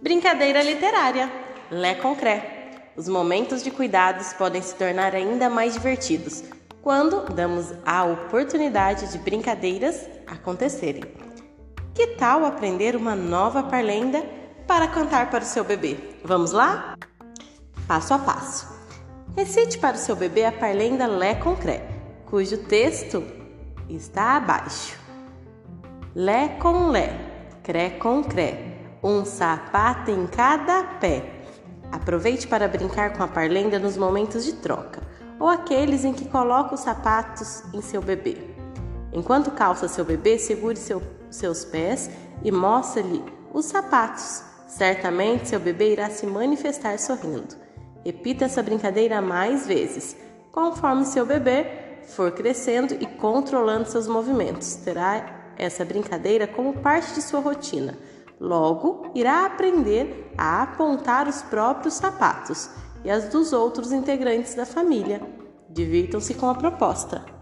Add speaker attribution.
Speaker 1: Brincadeira literária. Lé concré. Os momentos de cuidados podem se tornar ainda mais divertidos quando damos a oportunidade de brincadeiras acontecerem. Que tal aprender uma nova parlenda para cantar para o seu bebê? Vamos lá? Passo a passo. Recite para o seu bebê a parlenda Lé concré, cujo texto está abaixo. Lé com Lé, cré com cré um sapato em cada pé. Aproveite para brincar com a parlenda nos momentos de troca ou aqueles em que coloca os sapatos em seu bebê. Enquanto calça seu bebê, segure seu, seus pés e mostre-lhe os sapatos. Certamente seu bebê irá se manifestar sorrindo. Repita essa brincadeira mais vezes. Conforme seu bebê for crescendo e controlando seus movimentos, terá essa brincadeira como parte de sua rotina Logo, irá aprender a apontar os próprios sapatos e as dos outros integrantes da família. Divirtam-se com a proposta.